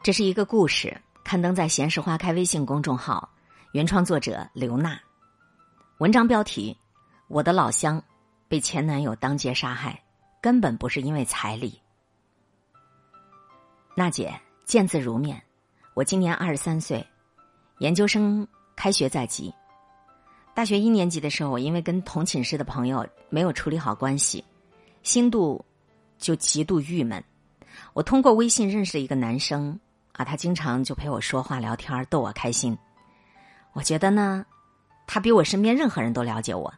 这是一个故事，刊登在《闲时花开》微信公众号，原创作者刘娜。文章标题：我的老乡被前男友当街杀害，根本不是因为彩礼。娜姐见字如面，我今年二十三岁，研究生开学在即。大学一年级的时候，我因为跟同寝室的朋友没有处理好关系，心度就极度郁闷。我通过微信认识了一个男生。啊，他经常就陪我说话聊天，逗我开心。我觉得呢，他比我身边任何人都了解我。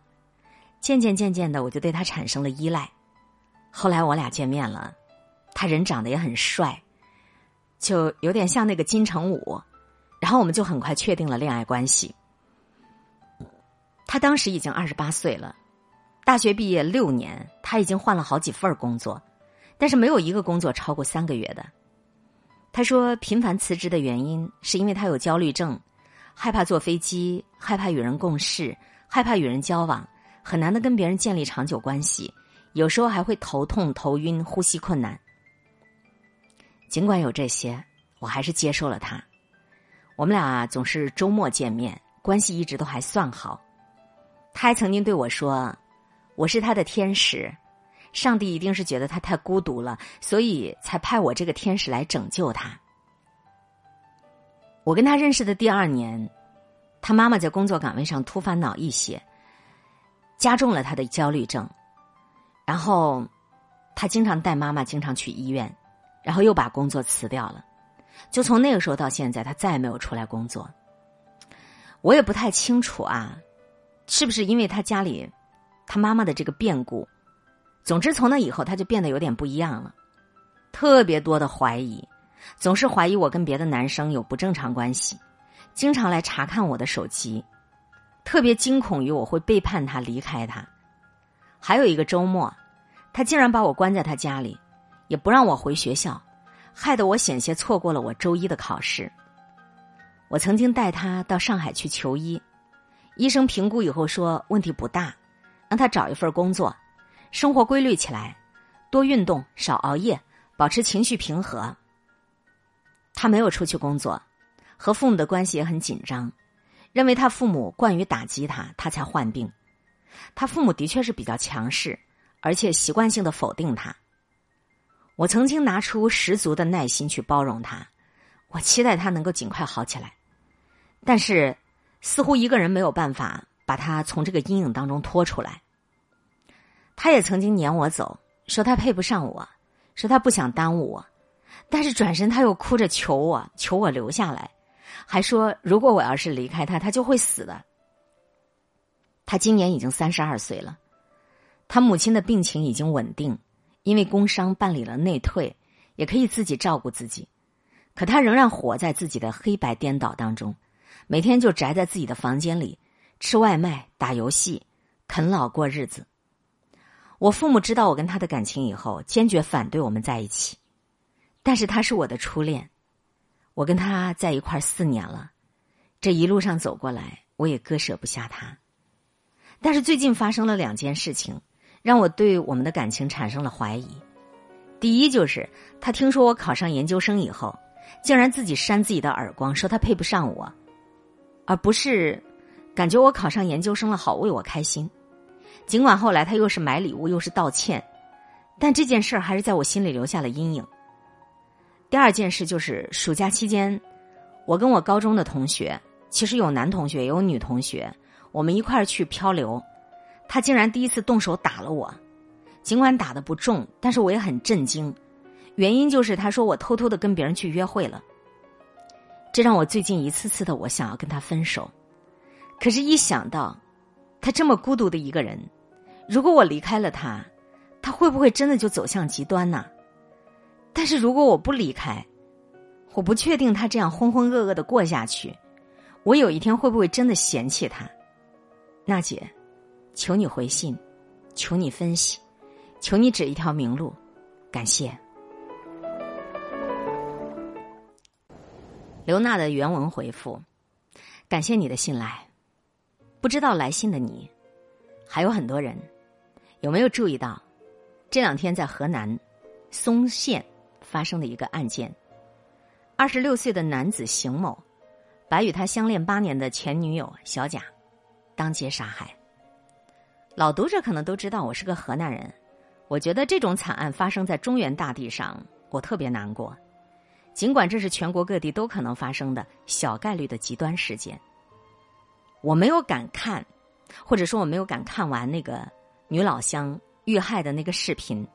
渐渐渐渐的，我就对他产生了依赖。后来我俩见面了，他人长得也很帅，就有点像那个金城武。然后我们就很快确定了恋爱关系。他当时已经二十八岁了，大学毕业六年，他已经换了好几份工作，但是没有一个工作超过三个月的。他说：“频繁辞职的原因是因为他有焦虑症，害怕坐飞机，害怕与人共事，害怕与人交往，很难的跟别人建立长久关系，有时候还会头痛、头晕、呼吸困难。尽管有这些，我还是接受了他。我们俩总是周末见面，关系一直都还算好。他还曾经对我说：‘我是他的天使。’”上帝一定是觉得他太孤独了，所以才派我这个天使来拯救他。我跟他认识的第二年，他妈妈在工作岗位上突发脑溢血，加重了他的焦虑症。然后他经常带妈妈经常去医院，然后又把工作辞掉了。就从那个时候到现在，他再也没有出来工作。我也不太清楚啊，是不是因为他家里他妈妈的这个变故？总之，从那以后，他就变得有点不一样了，特别多的怀疑，总是怀疑我跟别的男生有不正常关系，经常来查看我的手机，特别惊恐于我会背叛他、离开他。还有一个周末，他竟然把我关在他家里，也不让我回学校，害得我险些错过了我周一的考试。我曾经带他到上海去求医，医生评估以后说问题不大，让他找一份工作。生活规律起来，多运动，少熬夜，保持情绪平和。他没有出去工作，和父母的关系也很紧张，认为他父母惯于打击他，他才患病。他父母的确是比较强势，而且习惯性的否定他。我曾经拿出十足的耐心去包容他，我期待他能够尽快好起来，但是似乎一个人没有办法把他从这个阴影当中拖出来。他也曾经撵我走，说他配不上我，说他不想耽误我，但是转身他又哭着求我，求我留下来，还说如果我要是离开他，他就会死的。他今年已经三十二岁了，他母亲的病情已经稳定，因为工伤办理了内退，也可以自己照顾自己，可他仍然活在自己的黑白颠倒当中，每天就宅在自己的房间里，吃外卖、打游戏、啃老过日子。我父母知道我跟他的感情以后，坚决反对我们在一起。但是他是我的初恋，我跟他在一块四年了，这一路上走过来，我也割舍不下他。但是最近发生了两件事情，让我对我们的感情产生了怀疑。第一就是他听说我考上研究生以后，竟然自己扇自己的耳光，说他配不上我，而不是感觉我考上研究生了，好为我开心。尽管后来他又是买礼物又是道歉，但这件事儿还是在我心里留下了阴影。第二件事就是暑假期间，我跟我高中的同学，其实有男同学也有女同学，我们一块儿去漂流，他竟然第一次动手打了我，尽管打的不重，但是我也很震惊。原因就是他说我偷偷的跟别人去约会了，这让我最近一次次的我想要跟他分手，可是，一想到他这么孤独的一个人。如果我离开了他，他会不会真的就走向极端呢？但是如果我不离开，我不确定他这样浑浑噩噩的过下去，我有一天会不会真的嫌弃他？娜姐，求你回信，求你分析，求你指一条明路，感谢。刘娜的原文回复：感谢你的信赖，不知道来信的你，还有很多人。有没有注意到，这两天在河南嵩县发生的一个案件？二十六岁的男子邢某，把与他相恋八年的前女友小贾当街杀害。老读者可能都知道，我是个河南人。我觉得这种惨案发生在中原大地上，我特别难过。尽管这是全国各地都可能发生的小概率的极端事件，我没有敢看，或者说我没有敢看完那个女老乡遇害的那个视频，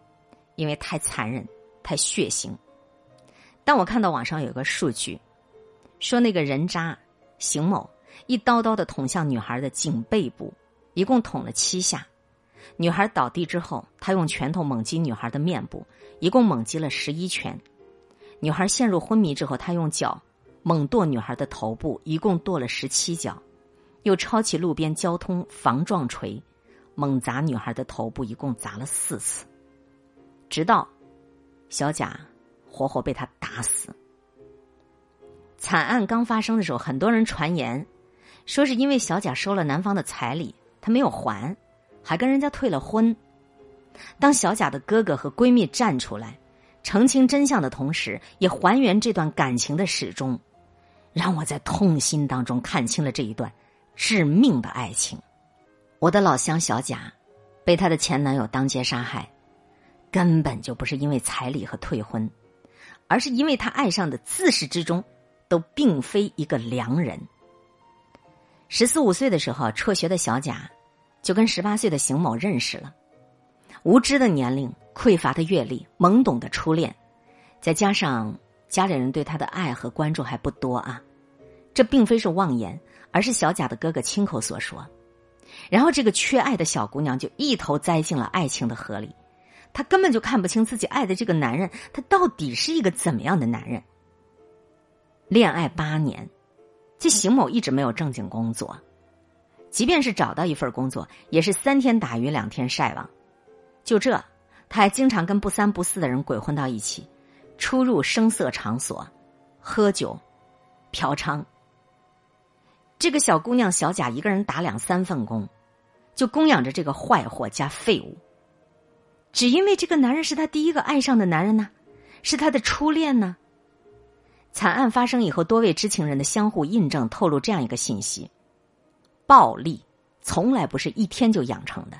因为太残忍、太血腥。但我看到网上有个数据，说那个人渣邢某一刀刀的捅向女孩的颈背部，一共捅了七下。女孩倒地之后，他用拳头猛击女孩的面部，一共猛击了十一拳。女孩陷入昏迷之后，他用脚猛跺女孩的头部，一共跺了十七脚，又抄起路边交通防撞锤，猛砸女孩的头部，一共砸了四次，直到小贾。活活被他打死。惨案刚发生的时候，很多人传言说是因为小贾收了男方的彩礼，他没有还，还跟人家退了婚。当小贾的哥哥和闺蜜站出来澄清真相的同时，也还原这段感情的始终，让我在痛心当中看清了这一段致命的爱情。我的老乡小贾被她的前男友当街杀害，根本就不是因为彩礼和退婚。而是因为他爱上的自始至终都并非一个良人。十四五岁的时候，辍学的小贾就跟十八岁的邢某认识了。无知的年龄、匮乏的阅历、懵懂的初恋，再加上家里人对他的爱和关注还不多啊，这并非是妄言，而是小贾的哥哥亲口所说。然后，这个缺爱的小姑娘就一头栽进了爱情的河里。她根本就看不清自己爱的这个男人，他到底是一个怎么样的男人。恋爱八年，这邢某一直没有正经工作，即便是找到一份工作，也是三天打鱼两天晒网。就这，他还经常跟不三不四的人鬼混到一起，出入声色场所，喝酒、嫖娼。这个小姑娘小贾一个人打两三份工，就供养着这个坏货加废物。只因为这个男人是他第一个爱上的男人呢，是他的初恋呢。惨案发生以后，多位知情人的相互印证透露这样一个信息：暴力从来不是一天就养成的。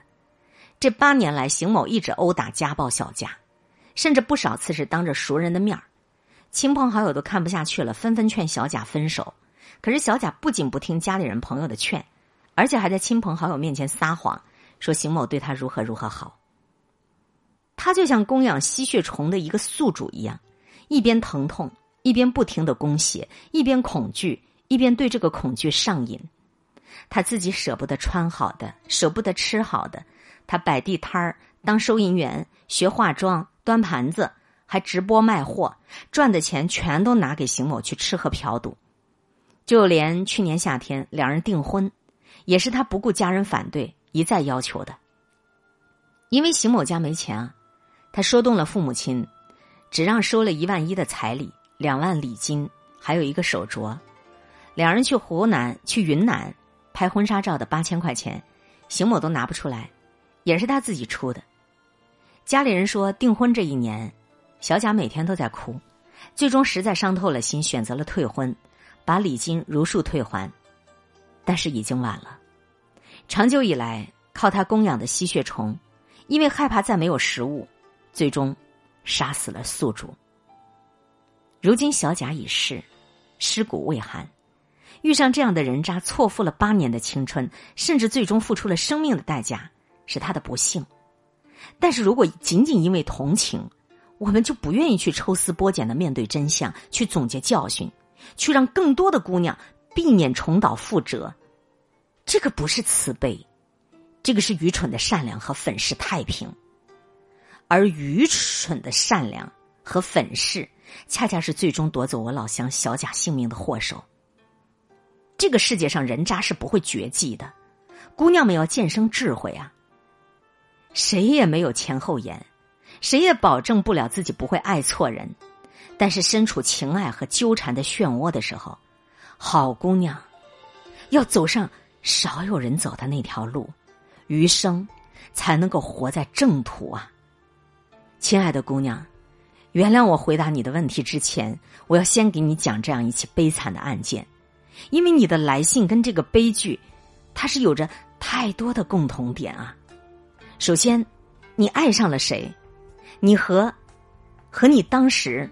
这八年来，邢某一直殴打、家暴小贾，甚至不少次是当着熟人的面亲朋好友都看不下去了，纷纷劝小贾分手。可是小贾不仅不听家里人朋友的劝，而且还在亲朋好友面前撒谎，说邢某对他如何如何好。他就像供养吸血虫的一个宿主一样，一边疼痛，一边不停的供血，一边恐惧，一边对这个恐惧上瘾。他自己舍不得穿好的，舍不得吃好的，他摆地摊儿当收银员，学化妆，端盘子，还直播卖货，赚的钱全都拿给邢某去吃喝嫖赌。就连去年夏天两人订婚，也是他不顾家人反对，一再要求的。因为邢某家没钱啊。他说动了父母亲，只让收了一万一的彩礼，两万礼金，还有一个手镯。两人去湖南、去云南拍婚纱照的八千块钱，邢某都拿不出来，也是他自己出的。家里人说订婚这一年，小贾每天都在哭，最终实在伤透了心，选择了退婚，把礼金如数退还。但是已经晚了，长久以来靠他供养的吸血虫，因为害怕再没有食物。最终，杀死了宿主。如今小贾已逝，尸骨未寒，遇上这样的人渣，错付了八年的青春，甚至最终付出了生命的代价，是他的不幸。但是如果仅仅因为同情，我们就不愿意去抽丝剥茧的面对真相，去总结教训，去让更多的姑娘避免重蹈覆辙，这个不是慈悲，这个是愚蠢的善良和粉饰太平。而愚蠢的善良和粉饰，恰恰是最终夺走我老乡小贾性命的祸首。这个世界上人渣是不会绝迹的，姑娘们要渐生智慧啊！谁也没有前后眼，谁也保证不了自己不会爱错人。但是身处情爱和纠缠的漩涡的时候，好姑娘要走上少有人走的那条路，余生才能够活在正途啊！亲爱的姑娘，原谅我回答你的问题之前，我要先给你讲这样一起悲惨的案件，因为你的来信跟这个悲剧，它是有着太多的共同点啊。首先，你爱上了谁？你和和你当时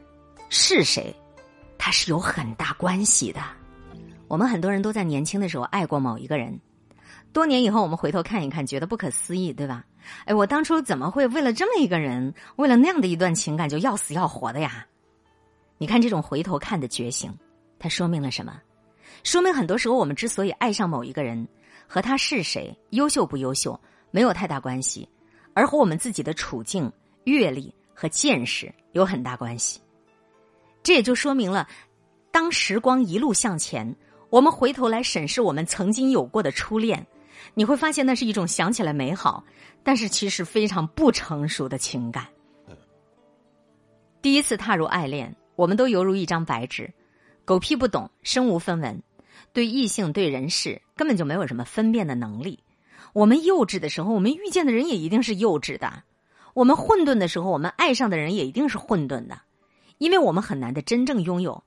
是谁？它是有很大关系的。我们很多人都在年轻的时候爱过某一个人，多年以后我们回头看一看，觉得不可思议，对吧？哎，我当初怎么会为了这么一个人，为了那样的一段情感就要死要活的呀？你看这种回头看的觉醒，它说明了什么？说明很多时候我们之所以爱上某一个人，和他是谁、优秀不优秀没有太大关系，而和我们自己的处境、阅历和见识有很大关系。这也就说明了，当时光一路向前，我们回头来审视我们曾经有过的初恋。你会发现，那是一种想起来美好，但是其实非常不成熟的情感。第一次踏入爱恋，我们都犹如一张白纸，狗屁不懂，身无分文，对异性、对人事根本就没有什么分辨的能力。我们幼稚的时候，我们遇见的人也一定是幼稚的；我们混沌的时候，我们爱上的人也一定是混沌的，因为我们很难的真正拥有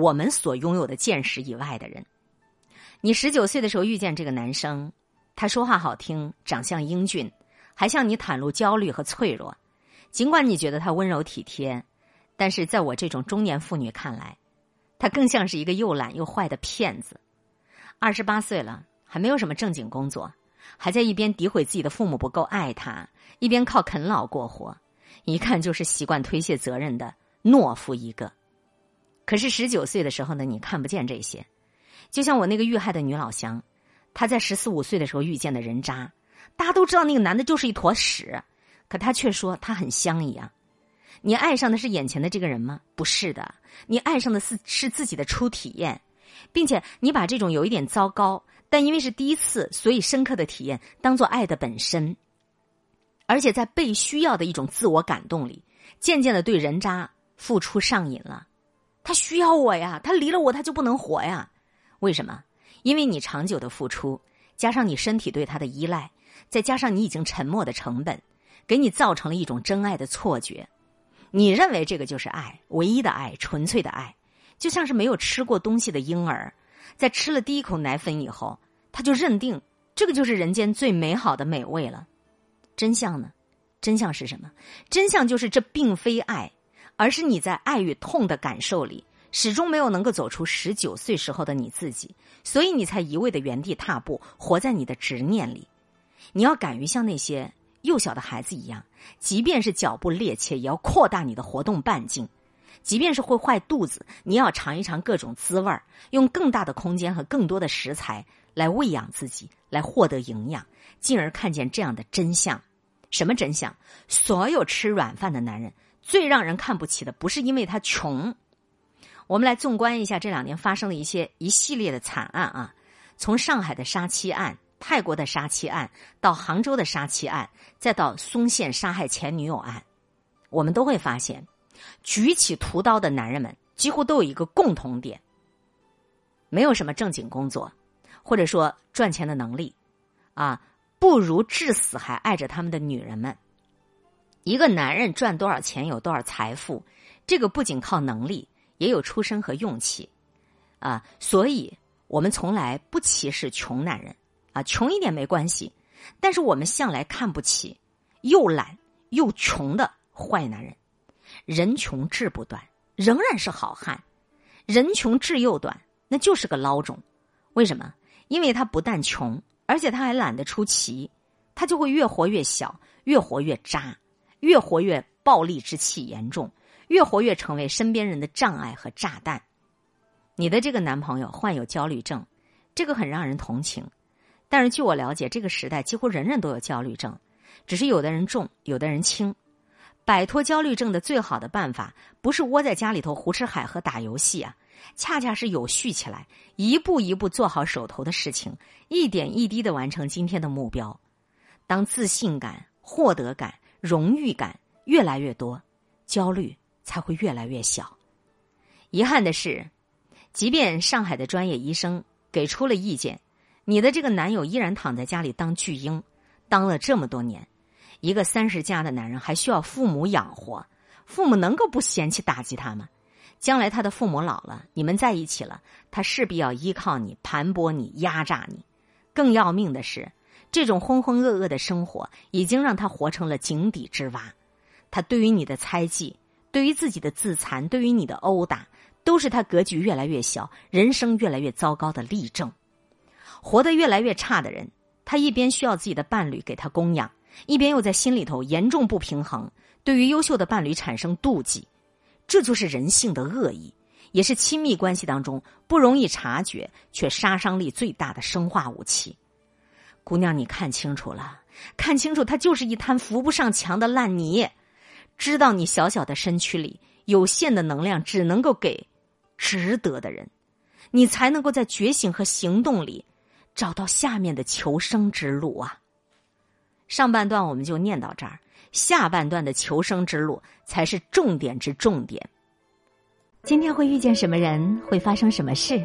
我们所拥有的见识以外的人。你十九岁的时候遇见这个男生，他说话好听，长相英俊，还向你袒露焦虑和脆弱。尽管你觉得他温柔体贴，但是在我这种中年妇女看来，他更像是一个又懒又坏的骗子。二十八岁了，还没有什么正经工作，还在一边诋毁自己的父母不够爱他，一边靠啃老过活，一看就是习惯推卸责任的懦夫一个。可是十九岁的时候呢，你看不见这些。就像我那个遇害的女老乡，她在十四五岁的时候遇见的人渣，大家都知道那个男的就是一坨屎，可她却说他很香一样。你爱上的是眼前的这个人吗？不是的，你爱上的是是自己的初体验，并且你把这种有一点糟糕，但因为是第一次，所以深刻的体验当做爱的本身，而且在被需要的一种自我感动里，渐渐的对人渣付出上瘾了。他需要我呀，他离了我他就不能活呀。为什么？因为你长久的付出，加上你身体对他的依赖，再加上你已经沉默的成本，给你造成了一种真爱的错觉。你认为这个就是爱，唯一的爱，纯粹的爱，就像是没有吃过东西的婴儿，在吃了第一口奶粉以后，他就认定这个就是人间最美好的美味了。真相呢？真相是什么？真相就是这并非爱，而是你在爱与痛的感受里。始终没有能够走出十九岁时候的你自己，所以你才一味的原地踏步，活在你的执念里。你要敢于像那些幼小的孩子一样，即便是脚步趔趄，也要扩大你的活动半径；即便是会坏肚子，你要尝一尝各种滋味儿，用更大的空间和更多的食材来喂养自己，来获得营养，进而看见这样的真相。什么真相？所有吃软饭的男人，最让人看不起的，不是因为他穷。我们来纵观一下这两年发生的一些一系列的惨案啊，从上海的杀妻案、泰国的杀妻案，到杭州的杀妻案，再到松县杀害前女友案，我们都会发现，举起屠刀的男人们几乎都有一个共同点：没有什么正经工作，或者说赚钱的能力，啊，不如至死还爱着他们的女人们。一个男人赚多少钱，有多少财富，这个不仅靠能力。也有出身和运气，啊，所以我们从来不歧视穷男人，啊，穷一点没关系，但是我们向来看不起又懒又穷的坏男人。人穷志不短，仍然是好汉；人穷志又短，那就是个孬种。为什么？因为他不但穷，而且他还懒得出奇，他就会越活越小，越活越渣，越活越暴力之气严重。越活越成为身边人的障碍和炸弹。你的这个男朋友患有焦虑症，这个很让人同情。但是据我了解，这个时代几乎人人都有焦虑症，只是有的人重，有的人轻。摆脱焦虑症的最好的办法，不是窝在家里头胡吃海喝打游戏啊，恰恰是有序起来，一步一步做好手头的事情，一点一滴的完成今天的目标。当自信感、获得感、荣誉感越来越多，焦虑。才会越来越小。遗憾的是，即便上海的专业医生给出了意见，你的这个男友依然躺在家里当巨婴，当了这么多年。一个三十加的男人还需要父母养活，父母能够不嫌弃打击他吗？将来他的父母老了，你们在一起了，他势必要依靠你、盘剥你、压榨你。更要命的是，这种浑浑噩噩的生活已经让他活成了井底之蛙。他对于你的猜忌，对于自己的自残，对于你的殴打，都是他格局越来越小、人生越来越糟糕的例证。活得越来越差的人，他一边需要自己的伴侣给他供养，一边又在心里头严重不平衡，对于优秀的伴侣产生妒忌。这就是人性的恶意，也是亲密关系当中不容易察觉却杀伤力最大的生化武器。姑娘，你看清楚了，看清楚，他就是一滩扶不上墙的烂泥。知道你小小的身躯里有限的能量，只能够给值得的人，你才能够在觉醒和行动里找到下面的求生之路啊。上半段我们就念到这儿。下半段的求生之路才是重点之重点。今天会遇见什么人，会发生什么事，